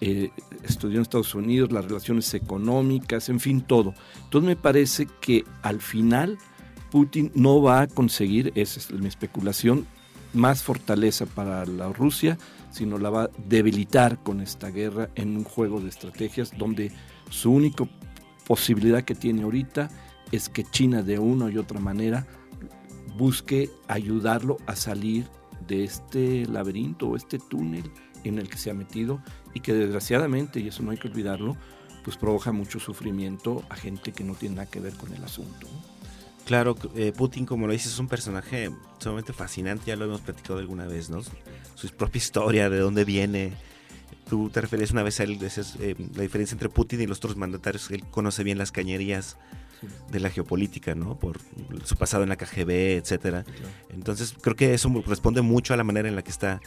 Speaker 5: eh, estudió en Estados Unidos, las relaciones económicas, en fin, todo. Entonces me parece que al final Putin no va a conseguir, esa es mi especulación, más fortaleza para la Rusia, sino la va a debilitar con esta guerra en un juego de estrategias donde su única posibilidad que tiene ahorita es que China de una y otra manera busque ayudarlo a salir de este laberinto o este túnel en el que se ha metido y que desgraciadamente, y eso no hay que olvidarlo, pues provoca mucho sufrimiento a gente que no tiene nada que ver con el asunto.
Speaker 3: Claro, eh, Putin, como lo dices, es un personaje sumamente fascinante, ya lo hemos platicado alguna vez, ¿no? Su propia historia, de dónde viene. Tú te referías una vez a él, eh, la diferencia entre Putin y los otros mandatarios, él conoce bien las cañerías de la geopolítica, ¿no? Por su pasado en la KGB, etcétera. Entonces, creo que eso responde mucho a la manera en la que está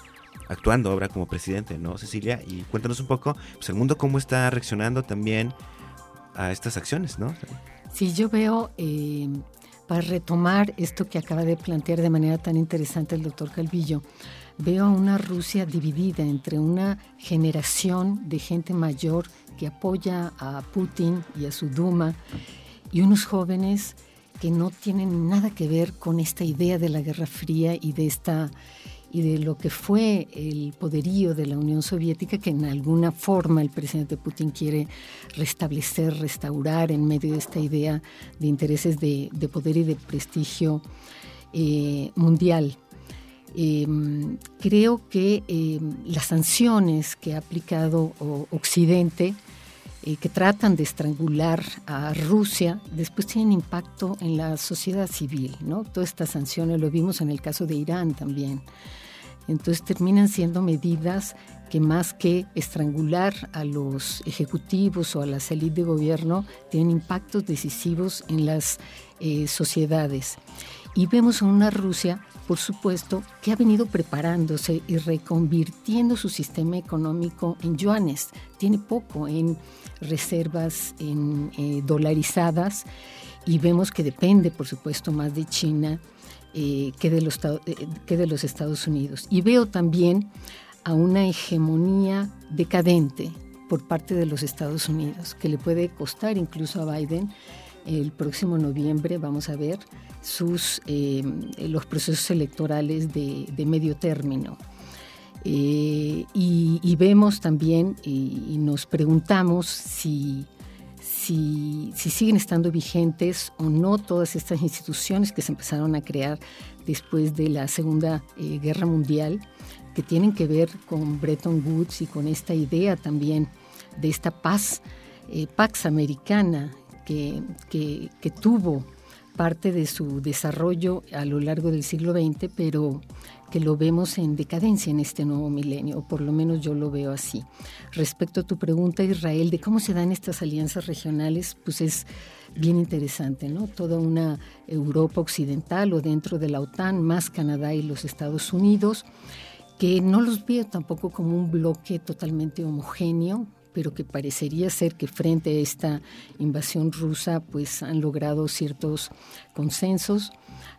Speaker 3: actuando ahora como presidente, ¿no, Cecilia? Y cuéntanos un poco, pues el mundo cómo está reaccionando también a estas acciones, ¿no?
Speaker 4: Sí, yo veo, eh, para retomar esto que acaba de plantear de manera tan interesante el doctor Calvillo, veo a una Rusia dividida entre una generación de gente mayor que apoya a Putin y a su Duma y unos jóvenes que no tienen nada que ver con esta idea de la Guerra Fría y de esta y de lo que fue el poderío de la Unión Soviética que en alguna forma el presidente Putin quiere restablecer, restaurar en medio de esta idea de intereses de, poder y de prestigio eh, mundial. Em, creo que em, las sanciones que ha aplicado Occidente eh, que tratan de estrangular a Rusia, después tienen impacto en la sociedad civil, ¿no? Todas estas sanciones lo vimos en el caso de Irán también. Entonces terminan siendo medidas que más que estrangular a los ejecutivos o a la salida de gobierno, tienen impactos decisivos en las eh, sociedades. Y vemos a una Rusia, por supuesto, que ha venido preparándose y reconvirtiendo su sistema económico en yuanes. Tiene poco en reservas en, eh, dolarizadas y vemos que depende, por supuesto, más de China eh, que, de los, eh, que de los Estados Unidos. Y veo también a una hegemonía decadente por parte de los Estados Unidos, que le puede costar incluso a Biden el próximo noviembre, vamos a ver, sus, los procesos electorales de, medio término. Eh, y, vemos también y, nos preguntamos si, si, siguen estando vigentes o no todas estas instituciones que se empezaron a crear después de la Segunda eh, Guerra Mundial, que tienen que ver con Bretton Woods y con esta idea también de esta paz, eh, Pax Americana, que, tuvo parte de su desarrollo a lo largo del siglo XX, pero que lo vemos en decadencia en este nuevo milenio, o por lo menos yo lo veo así. Respecto a tu pregunta, Israel, de cómo se dan estas alianzas regionales, pues es bien interesante, ¿no? Toda una Europa occidental o dentro de la OTAN, más Canadá y los Estados Unidos, que no los veo tampoco como un bloque totalmente homogéneo, pero que parecería ser que frente a esta invasión rusa pues han logrado ciertos consensos.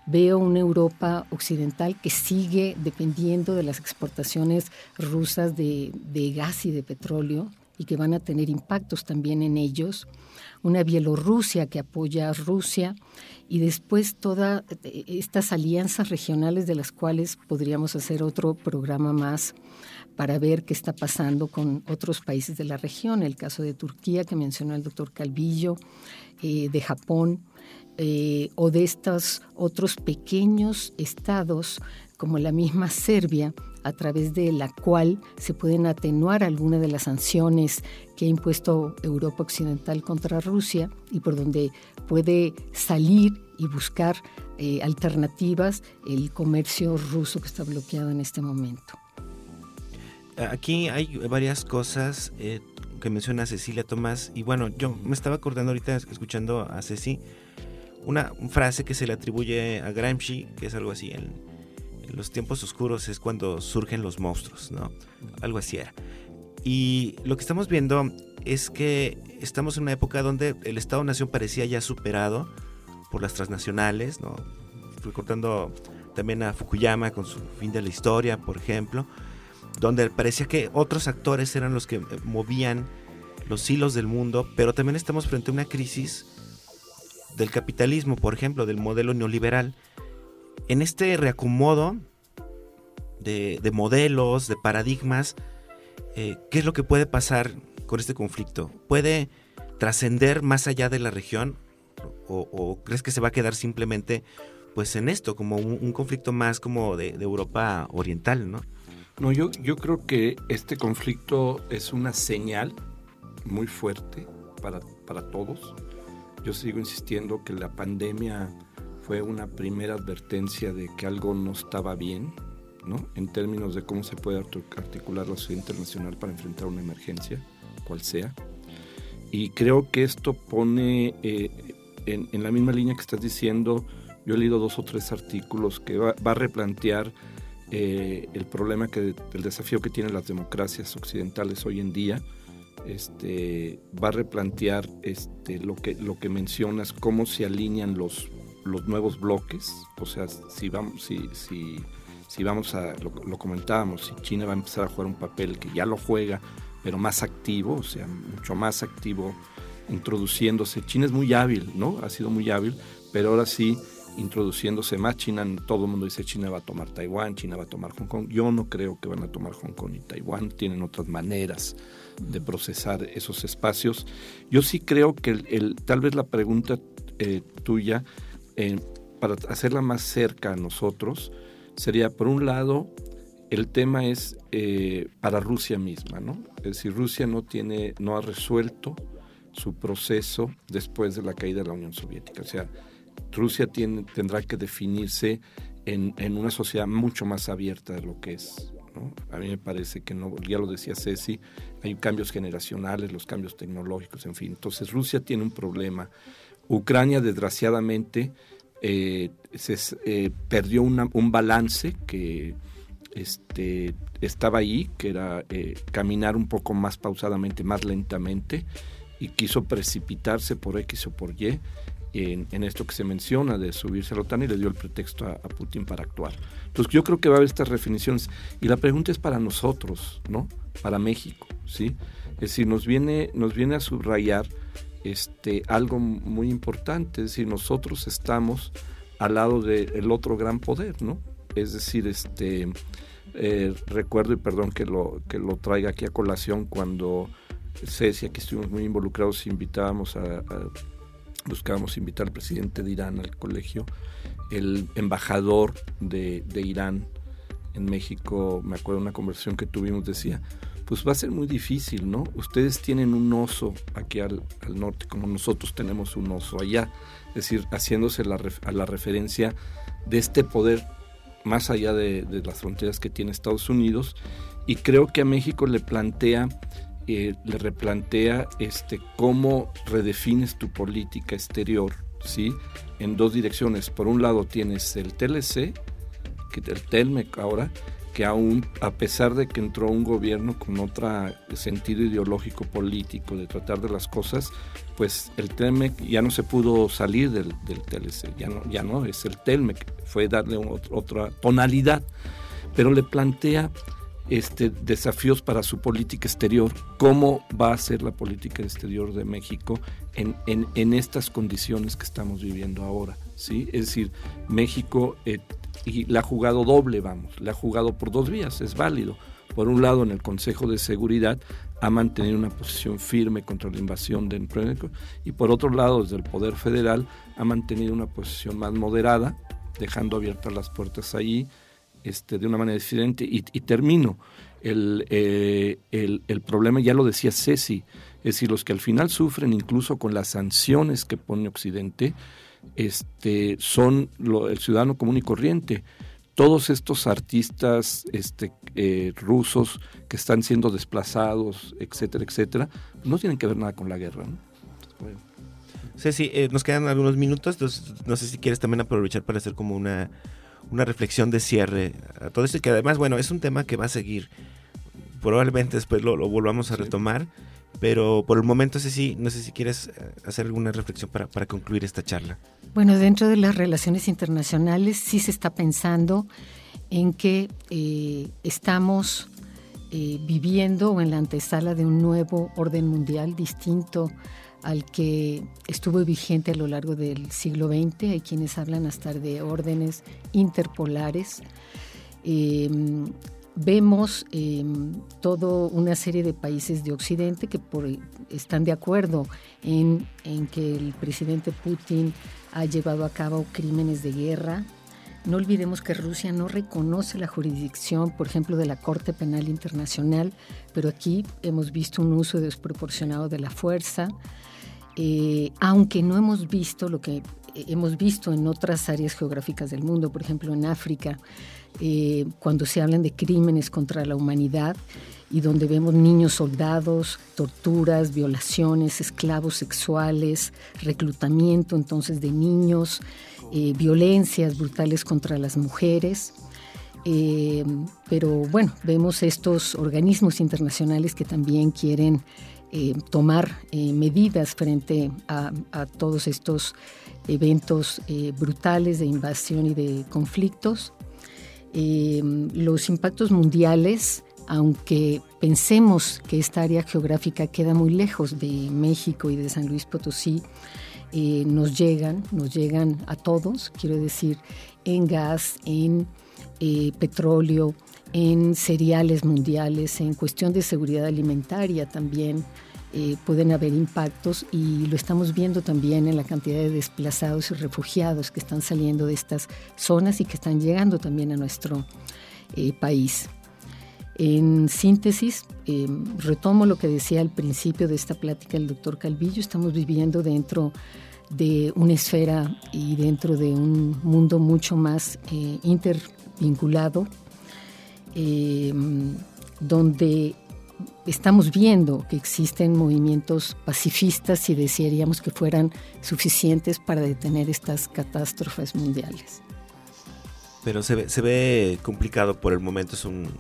Speaker 4: Veo una Europa occidental que sigue dependiendo de las exportaciones rusas de, gas y de petróleo y que van a tener impactos también en ellos. Una Bielorrusia que apoya a Rusia y después todas estas alianzas regionales de las cuales podríamos hacer otro programa más para ver qué está pasando con otros países de la región, el caso de Turquía que mencionó el doctor Calvillo, eh, de Japón, eh, o de estos otros pequeños estados como la misma Serbia, a través de la cual se pueden atenuar algunas de las sanciones que ha impuesto Europa Occidental contra Rusia y por donde puede salir y buscar eh, alternativas el comercio ruso que está bloqueado en este momento.
Speaker 3: Aquí hay varias cosas eh, que menciona Cecilia Tomás y bueno, yo me estaba acordando ahorita escuchando a Ceci una frase que se le atribuye a Gramsci, que es algo así, el, los tiempos oscuros es cuando surgen los monstruos, ¿no? Algo así era. Y lo que estamos viendo es que estamos en una época donde el Estado-Nación parecía ya superado por las transnacionales, ¿no? Recordando también a Fukuyama con su fin de la historia, por ejemplo, donde parecía que otros actores eran los que eh, movían los hilos del mundo, pero también estamos frente a una crisis del capitalismo, por ejemplo, del modelo neoliberal. En este reacomodo de, modelos, de paradigmas, eh, ¿qué es lo que puede pasar con este conflicto? ¿Puede trascender más allá de la región? O, crees que se va a quedar simplemente pues en esto, como un, conflicto más como de, Europa Oriental, ¿no?
Speaker 5: No, yo, yo creo que este conflicto es una señal muy fuerte para, para todos. Yo sigo insistiendo que la pandemia fue una primera advertencia de que algo no estaba bien, ¿no? En términos de cómo se puede articular la sociedad internacional para enfrentar una emergencia, cual sea. Y creo que esto pone eh, en, en, la misma línea que estás diciendo, yo he leído dos o tres artículos que va, a replantear eh, el problema, que, el desafío que tienen las democracias occidentales hoy en día. Este, va a replantear este, lo, que, lo que mencionas, cómo se alinean los, los nuevos bloques. O sea, si vamos, si, si, si vamos a, lo, lo comentábamos, si China va a empezar a jugar un papel que ya lo juega, pero más activo, o sea, mucho más activo introduciéndose. China es muy hábil, ¿no? Ha sido muy hábil, pero ahora sí introduciéndose más. China, todo el mundo dice China va a tomar Taiwán, China va a tomar Hong Kong. Yo no creo que van a tomar Hong Kong y Taiwán, tienen otras maneras de procesar esos espacios. Yo sí creo que el, tal vez la pregunta eh, tuya, eh, para hacerla más cerca a nosotros, sería, por un lado, el tema es eh, para Rusia misma, ¿no? Es decir, Rusia no tiene, no ha resuelto su proceso después de la caída de la Unión Soviética. O sea, Rusia tendrá que definirse en, una sociedad mucho más abierta de lo que es. A mí me parece que no, ya lo decía Ceci, hay cambios generacionales, los cambios tecnológicos, en fin. Entonces Rusia tiene un problema. Ucrania, desgraciadamente, eh, eh, perdió un balance que este, estaba ahí, que era eh, caminar un poco más pausadamente, más lentamente, y quiso precipitarse por X o por Y en, esto que se menciona de subirse a la OTAN y le dio el pretexto a, Putin para actuar. Entonces yo creo que va a haber estas definiciones. Y la pregunta es para nosotros, ¿no? Para México, ¿sí? Es decir, nos viene, nos viene a subrayar este, algo muy importante, es decir, nosotros estamos al lado del otro gran poder, ¿no? Es decir, este, eh, recuerdo y perdón que lo, que lo traiga aquí a colación cuando Ceci, aquí estuvimos muy involucrados, invitábamos a buscábamos invitar al presidente de Irán al colegio, el embajador de, Irán en México, me acuerdo de una conversación que tuvimos, decía, pues va a ser muy difícil, ¿no? Ustedes tienen un oso aquí al, norte, como nosotros tenemos un oso allá, es decir, haciéndose la, a la referencia de este poder más allá de, de las fronteras que tiene Estados Unidos, y creo que a México le plantea le replantea este, cómo redefines tu política exterior, ¿sí? En dos direcciones. Por un lado tienes el TLC, que el TELMEC ahora, que aún, a pesar de que entró un gobierno con otro sentido ideológico político de tratar de las cosas, pues el TELMEC ya no se pudo salir del, del TLC, ya no, ya no es el TELMEC, fue darle otra tonalidad, pero le plantea este, desafíos para su política exterior, cómo va a ser la política exterior de México en, estas condiciones que estamos viviendo ahora. Es decir, México eh, y la ha jugado doble, vamos, le ha jugado por dos vías, es válido. Por un lado, en el Consejo de Seguridad ha mantenido una posición firme contra la invasión de y por otro lado, desde el Poder Federal ha mantenido una posición más moderada, dejando abiertas las puertas ahí este, de una manera diferente. Y, termino. Eh, el, el, problema, ya lo decía Ceci, es decir, los que al final sufren incluso con las sanciones que pone Occidente, este, son el ciudadano común y corriente. Todos estos artistas este, eh, rusos que están siendo desplazados, etcétera, etcétera, no tienen que ver nada con la guerra. ¿no?
Speaker 3: Ceci, eh, nos quedan algunos minutos, entonces no sé si quieres también aprovechar para hacer como una una reflexión de cierre a todo esto, que además, bueno, es un tema que va a seguir. Probablemente después lo, volvamos a retomar, pero por el momento, sí, no sé si quieres eh, hacer alguna reflexión para, para concluir esta charla.
Speaker 4: Bueno, dentro de las relaciones internacionales sí se está pensando en que eh, estamos eh, viviendo o en la antesala de un nuevo orden mundial distinto al que estuvo vigente a lo largo del siglo XX. Hay quienes hablan hasta de órdenes interpolares. Em, vemos eh, toda una serie de países de Occidente que están de acuerdo en, en, que el presidente Putin ha llevado a cabo crímenes de guerra. No olvidemos que Rusia no reconoce la jurisdicción, por ejemplo, de la Corte Penal Internacional, pero aquí hemos visto un uso desproporcionado de la fuerza. Eh, aunque no hemos visto lo que hemos visto en otras áreas geográficas del mundo, por ejemplo en África, eh, cuando se hablan de crímenes contra la humanidad y donde vemos niños soldados, torturas, violaciones, esclavos sexuales, reclutamiento entonces de niños, eh, violencias brutales contra las mujeres. pero bueno, vemos estos organismos internacionales que también quieren eh, tomar eh, medidas frente a, todos estos eventos eh, brutales de invasión y de conflictos. los impactos mundiales, aunque pensemos que esta área geográfica queda muy lejos de México y de San Luis Potosí, nos llegan, nos llegan a todos, quiero decir, en gas, en petróleo, en cereales mundiales, en cuestión de seguridad alimentaria también. Eh, pueden haber impactos y lo estamos viendo también en la cantidad de desplazados y refugiados que están saliendo de estas zonas y que están llegando también a nuestro eh, país. En síntesis, eh, retomo lo que decía al principio de esta plática el doctor Calvillo, estamos viviendo dentro de una esfera y dentro de un mundo mucho más intervinculado eh, donde estamos viendo que existen movimientos pacifistas y desearíamos que fueran suficientes para detener estas catástrofes mundiales.
Speaker 3: Pero se ve, se ve complicado por el momento, es un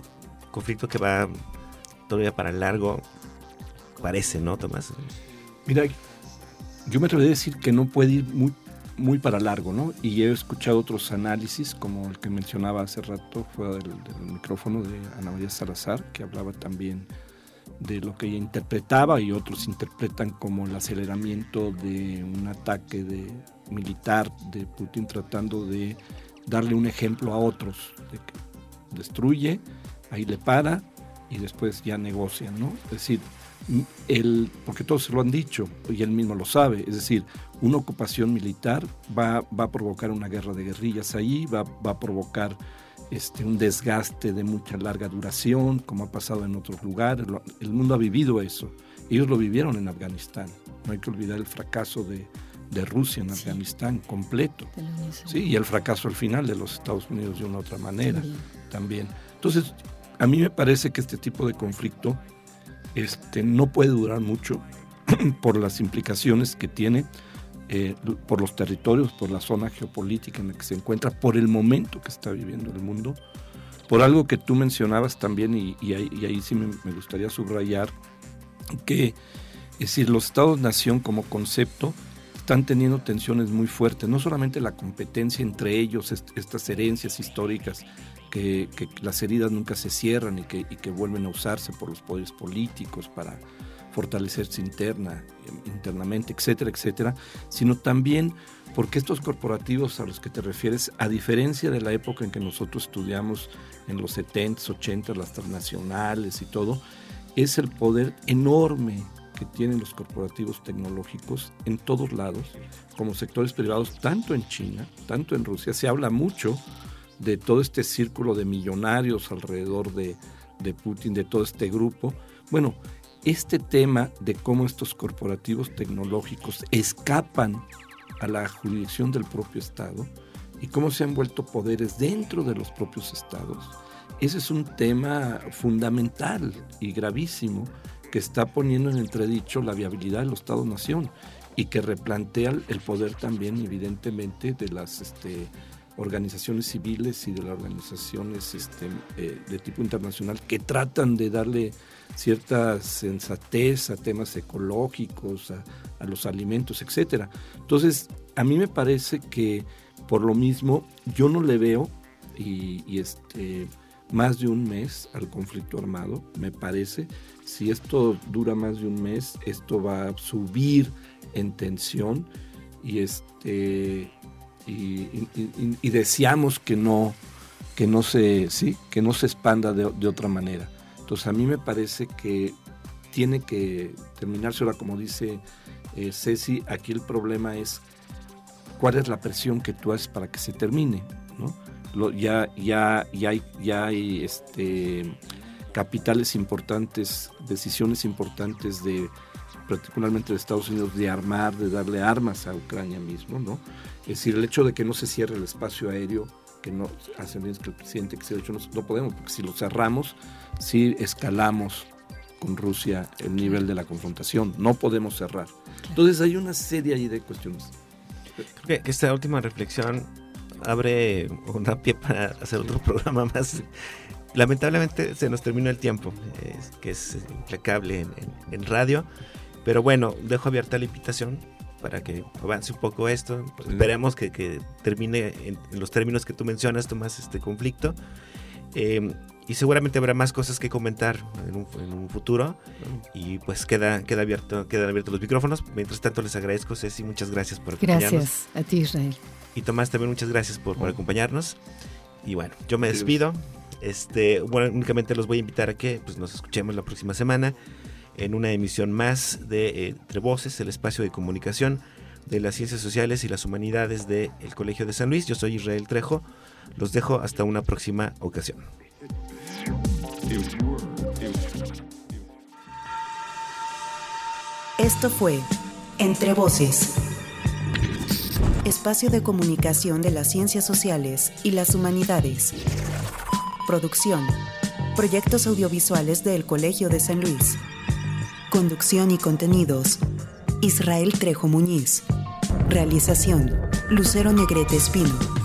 Speaker 3: conflicto que va todavía para largo, parece, ¿no, Tomás?
Speaker 5: Mira, yo me atrevería a decir que no puede ir muy muy para largo, ¿no? Y he escuchado otros análisis, como el que mencionaba hace rato fuera del, micrófono de Ana María Salazar, que hablaba también de lo que ella interpretaba y otros interpretan como el aceleramiento de un ataque de militar de Putin tratando de darle un ejemplo a otros, de que destruye, ahí le para y después ya negocian, ¿no? Es decir, el, porque todos se lo han dicho y él mismo lo sabe, es decir, una ocupación militar va, va a provocar una guerra de guerrillas ahí, va, va a provocar este, un desgaste de mucha larga duración, como ha pasado en otros lugares. El mundo ha vivido eso. Ellos lo vivieron en Afganistán. No hay que olvidar el fracaso de, de Rusia en Afganistán completo. Sí, y el fracaso al final de los Estados Unidos de una otra manera también. Entonces, a mí me parece que este tipo de conflicto este, no puede durar mucho por las implicaciones que tiene eh, por los territorios, por la zona geopolítica en la que se encuentra, por el momento que está viviendo el mundo, por algo que tú mencionabas también, y, ahí, sí me, gustaría subrayar, que es decir, los estados-nación como concepto están teniendo tensiones muy fuertes, no solamente la competencia entre ellos, estas herencias históricas, que, las heridas nunca se cierran y que, y que vuelven a usarse por los poderes políticos para fortalecerse interna, internamente, etcétera, etcétera, sino también porque estos corporativos a los que te refieres, a diferencia de la época en que nosotros estudiamos en los 70s, 80 las transnacionales y todo, es el poder enorme que tienen los corporativos tecnológicos en todos lados, como sectores privados, tanto en China, tanto en Rusia. Se habla mucho de todo este círculo de millonarios alrededor de, de Putin, de todo este grupo. Bueno, este tema de cómo estos corporativos tecnológicos escapan a la jurisdicción del propio Estado y cómo se han vuelto poderes dentro de los propios Estados, ese es un tema fundamental y gravísimo que está poniendo en entredicho la viabilidad de los Estados-nación y que replantea el poder también, evidentemente, de las, este, organizaciones civiles y de las organizaciones este, eh, de tipo internacional que tratan de darle cierta sensatez a temas ecológicos, a, los alimentos, etcétera. Entonces, a mí me parece que por lo mismo yo no le veo y, este más de un mes al conflicto armado, me parece. Si esto dura más de un mes, esto va a subir en tensión y este y, deseamos que no que no se sí que no se expanda de, otra manera entonces a mí me parece que tiene que terminarse ahora como dice eh, Ceci aquí el problema es cuál es la presión que tú haces para que se termine ¿no? ya ya ya hay ya hay este capitales importantes decisiones importantes de particularmente de Estados Unidos, de armar, de darle armas a Ucrania mismo, ¿no? Es decir, el hecho de que no se cierre el espacio aéreo, que no hacen bien que el presidente que se ha hecho, no, podemos, porque si lo cerramos, si escalamos con Rusia el nivel de la confrontación, no podemos cerrar. Entonces hay una serie ahí de cuestiones.
Speaker 3: Creo que esta última reflexión abre una pie para hacer otro programa más. Lamentablemente se nos terminó el tiempo, que es implacable en radio. Pero bueno, dejo abierta la invitación para que avance un poco esto. Pues esperemos que, termine en, los términos que tú mencionas, Tomás, este conflicto. Em, y seguramente habrá más cosas que comentar en un, futuro. Y pues queda, queda abierto, quedan abiertos los micrófonos. Mientras tanto, les agradezco, Ceci, muchas gracias por
Speaker 4: acompañarnos. Gracias a ti, Israel.
Speaker 3: Y Tomás, también muchas gracias por, por acompañarnos. Y bueno, yo me despido. Este, bueno, únicamente los voy a invitar a que pues, nos escuchemos la próxima semana en una emisión más de eh, Entre Voces, el espacio de comunicación de las ciencias sociales y las humanidades del Colegio de San Luis. Yo soy Israel Trejo. Los dejo hasta una próxima ocasión.
Speaker 1: Esto fue Entre Voces, espacio de comunicación de las ciencias sociales y las humanidades. Producción, proyectos audiovisuales del Colegio de San Luis. Conducción y contenidos. Israel Trejo Muñiz. Realización. Lucero Negrete Espino.